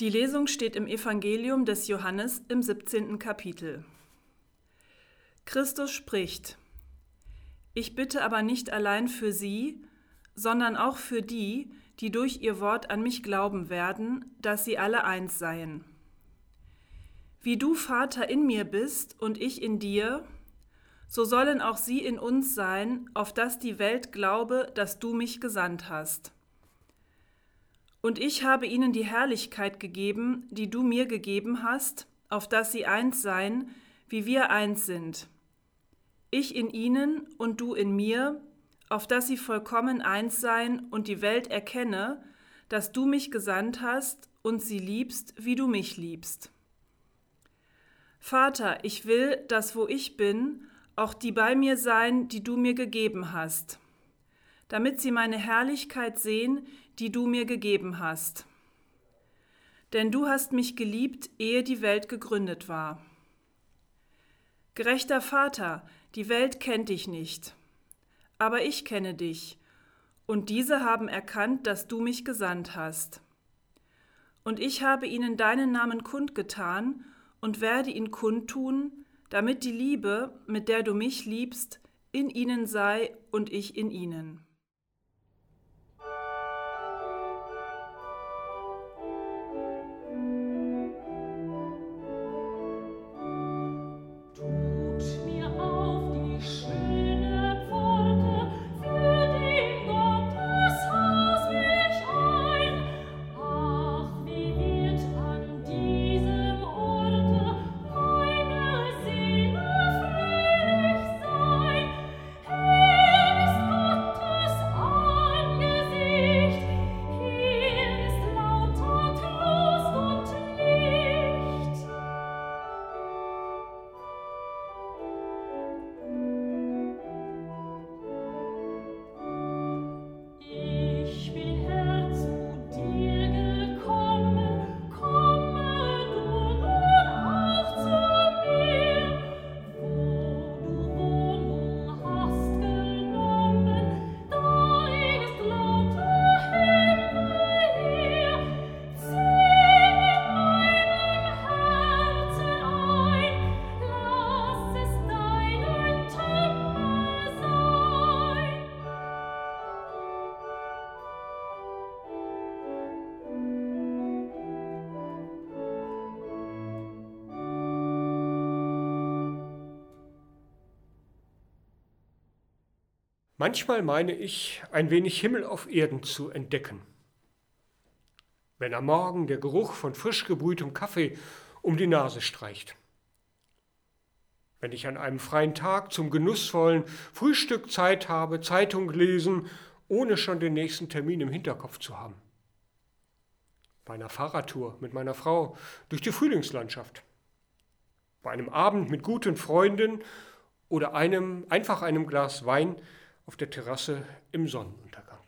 Die Lesung steht im Evangelium des Johannes im 17. Kapitel. Christus spricht, Ich bitte aber nicht allein für sie, sondern auch für die, die durch ihr Wort an mich glauben werden, dass sie alle eins seien. Wie du, Vater, in mir bist und ich in dir, so sollen auch sie in uns sein, auf dass die Welt glaube, dass du mich gesandt hast. Und ich habe ihnen die Herrlichkeit gegeben, die du mir gegeben hast, auf dass sie eins seien, wie wir eins sind. Ich in ihnen und du in mir, auf dass sie vollkommen eins seien und die Welt erkenne, dass du mich gesandt hast und sie liebst, wie du mich liebst. Vater, ich will, dass wo ich bin, auch die bei mir sein, die du mir gegeben hast, damit sie meine Herrlichkeit sehen, die du mir gegeben hast. Denn du hast mich geliebt, ehe die Welt gegründet war. Gerechter Vater, die Welt kennt dich nicht, aber ich kenne dich, und diese haben erkannt, dass du mich gesandt hast. Und ich habe ihnen deinen Namen kundgetan und werde ihn kundtun, damit die Liebe, mit der du mich liebst, in ihnen sei und ich in ihnen. Manchmal meine ich, ein wenig Himmel auf Erden zu entdecken. Wenn am Morgen der Geruch von frisch gebrühtem Kaffee um die Nase streicht. Wenn ich an einem freien Tag zum genussvollen Frühstück Zeit habe, Zeitung lesen, ohne schon den nächsten Termin im Hinterkopf zu haben. Bei einer Fahrradtour mit meiner Frau durch die Frühlingslandschaft. Bei einem Abend mit guten Freunden oder einem, einfach einem Glas Wein auf der Terrasse im Sonnenuntergang.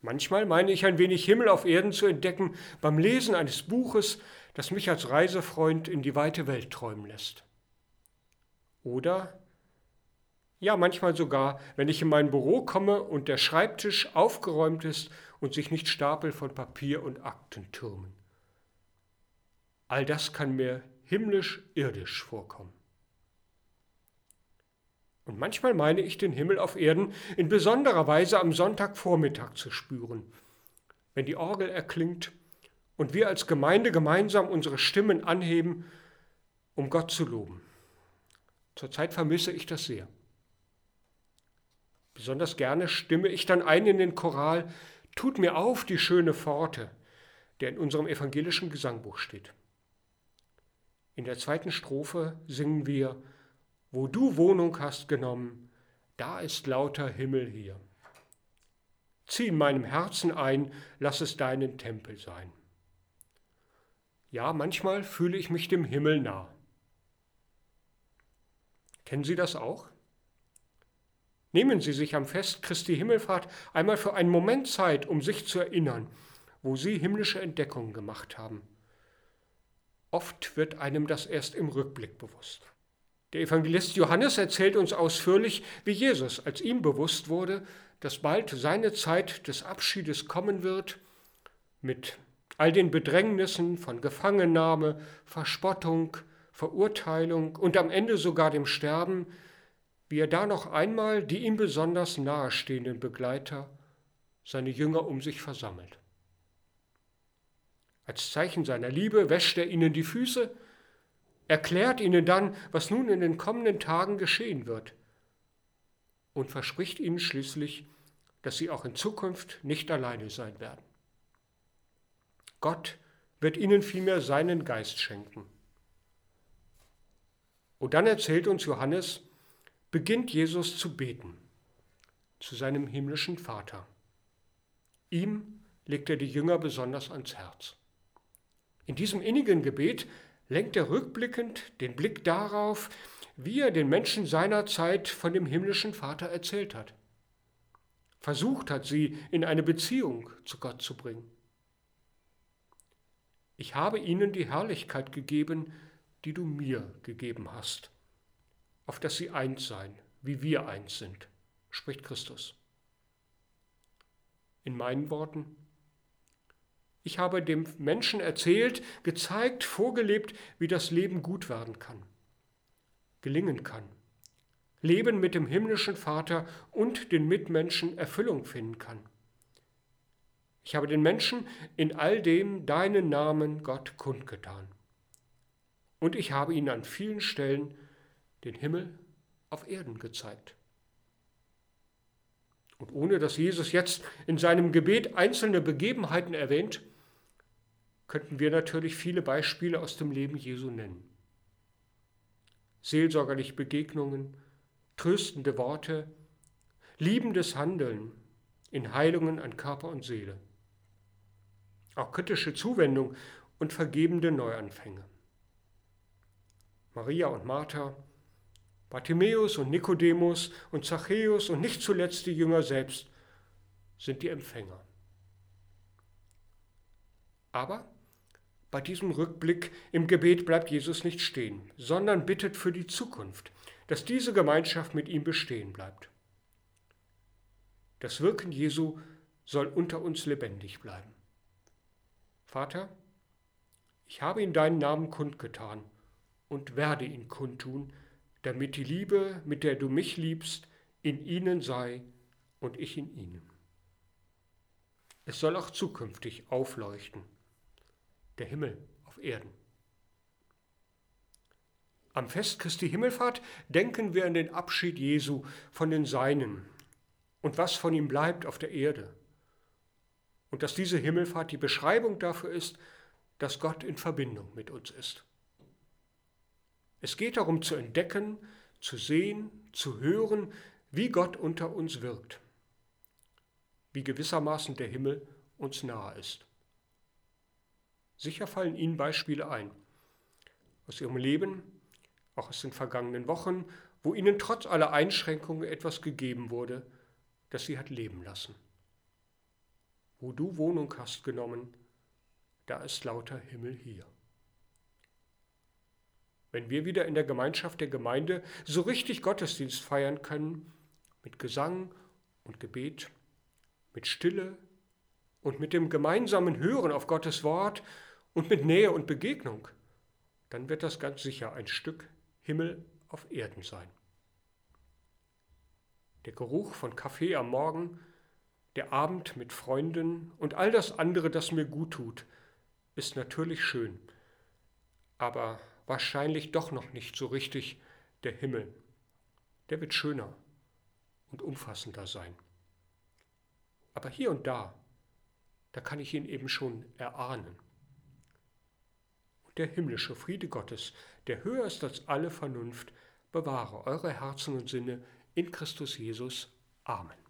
Manchmal meine ich ein wenig Himmel auf Erden zu entdecken beim Lesen eines Buches, das mich als Reisefreund in die weite Welt träumen lässt. Oder, ja manchmal sogar, wenn ich in mein Büro komme und der Schreibtisch aufgeräumt ist und sich nicht Stapel von Papier und Akten türmen. All das kann mir himmlisch-irdisch vorkommen. Und manchmal meine ich den Himmel auf Erden in besonderer Weise am Sonntagvormittag zu spüren, wenn die Orgel erklingt und wir als Gemeinde gemeinsam unsere Stimmen anheben, um Gott zu loben. Zurzeit vermisse ich das sehr. Besonders gerne stimme ich dann ein in den Choral Tut mir auf die schöne Pforte, der in unserem evangelischen Gesangbuch steht. In der zweiten Strophe singen wir wo du Wohnung hast genommen, da ist lauter Himmel hier. Zieh in meinem Herzen ein, lass es deinen Tempel sein. Ja, manchmal fühle ich mich dem Himmel nah. Kennen Sie das auch? Nehmen Sie sich am Fest Christi Himmelfahrt einmal für einen Moment Zeit, um sich zu erinnern, wo Sie himmlische Entdeckungen gemacht haben. Oft wird einem das erst im Rückblick bewusst. Der Evangelist Johannes erzählt uns ausführlich, wie Jesus, als ihm bewusst wurde, dass bald seine Zeit des Abschiedes kommen wird, mit all den Bedrängnissen von Gefangennahme, Verspottung, Verurteilung und am Ende sogar dem Sterben, wie er da noch einmal die ihm besonders nahestehenden Begleiter, seine Jünger um sich versammelt. Als Zeichen seiner Liebe wäscht er ihnen die Füße, erklärt ihnen dann, was nun in den kommenden Tagen geschehen wird und verspricht ihnen schließlich, dass sie auch in Zukunft nicht alleine sein werden. Gott wird ihnen vielmehr seinen Geist schenken. Und dann erzählt uns Johannes, beginnt Jesus zu beten zu seinem himmlischen Vater. Ihm legt er die Jünger besonders ans Herz. In diesem innigen Gebet lenkt er rückblickend den Blick darauf, wie er den Menschen seiner Zeit von dem himmlischen Vater erzählt hat, versucht hat, sie in eine Beziehung zu Gott zu bringen. Ich habe ihnen die Herrlichkeit gegeben, die du mir gegeben hast, auf dass sie eins seien, wie wir eins sind, spricht Christus. In meinen Worten, ich habe dem Menschen erzählt, gezeigt, vorgelebt, wie das Leben gut werden kann, gelingen kann. Leben mit dem himmlischen Vater und den Mitmenschen Erfüllung finden kann. Ich habe den Menschen in all dem deinen Namen Gott kundgetan. Und ich habe ihnen an vielen Stellen den Himmel auf Erden gezeigt. Und ohne dass Jesus jetzt in seinem Gebet einzelne Begebenheiten erwähnt, könnten wir natürlich viele Beispiele aus dem Leben Jesu nennen. Seelsorgerliche Begegnungen, tröstende Worte, liebendes Handeln in Heilungen an Körper und Seele. Auch kritische Zuwendung und vergebende Neuanfänge. Maria und Martha, Bartimäus und Nikodemus und Zachäus und nicht zuletzt die Jünger selbst sind die Empfänger. Aber bei diesem Rückblick im Gebet bleibt Jesus nicht stehen, sondern bittet für die Zukunft, dass diese Gemeinschaft mit ihm bestehen bleibt. Das Wirken Jesu soll unter uns lebendig bleiben. Vater, ich habe in deinen Namen kundgetan und werde ihn kundtun, damit die Liebe, mit der du mich liebst, in ihnen sei und ich in ihnen. Es soll auch zukünftig aufleuchten der Himmel auf Erden. Am Fest Christi Himmelfahrt denken wir an den Abschied Jesu von den Seinen und was von ihm bleibt auf der Erde. Und dass diese Himmelfahrt die Beschreibung dafür ist, dass Gott in Verbindung mit uns ist. Es geht darum zu entdecken, zu sehen, zu hören, wie Gott unter uns wirkt, wie gewissermaßen der Himmel uns nahe ist. Sicher fallen Ihnen Beispiele ein. Aus Ihrem Leben, auch aus den vergangenen Wochen, wo Ihnen trotz aller Einschränkungen etwas gegeben wurde, das Sie hat leben lassen. Wo du Wohnung hast genommen, da ist lauter Himmel hier. Wenn wir wieder in der Gemeinschaft der Gemeinde so richtig Gottesdienst feiern können, mit Gesang und Gebet, mit Stille und mit dem gemeinsamen Hören auf Gottes Wort und mit Nähe und Begegnung, dann wird das ganz sicher ein Stück Himmel auf Erden sein. Der Geruch von Kaffee am Morgen, der Abend mit Freunden und all das andere, das mir gut tut, ist natürlich schön, aber wahrscheinlich doch noch nicht so richtig der Himmel. Der wird schöner und umfassender sein. Aber hier und da, da kann ich ihn eben schon erahnen der himmlische Friede Gottes, der höher ist als alle Vernunft, bewahre eure Herzen und Sinne in Christus Jesus. Amen.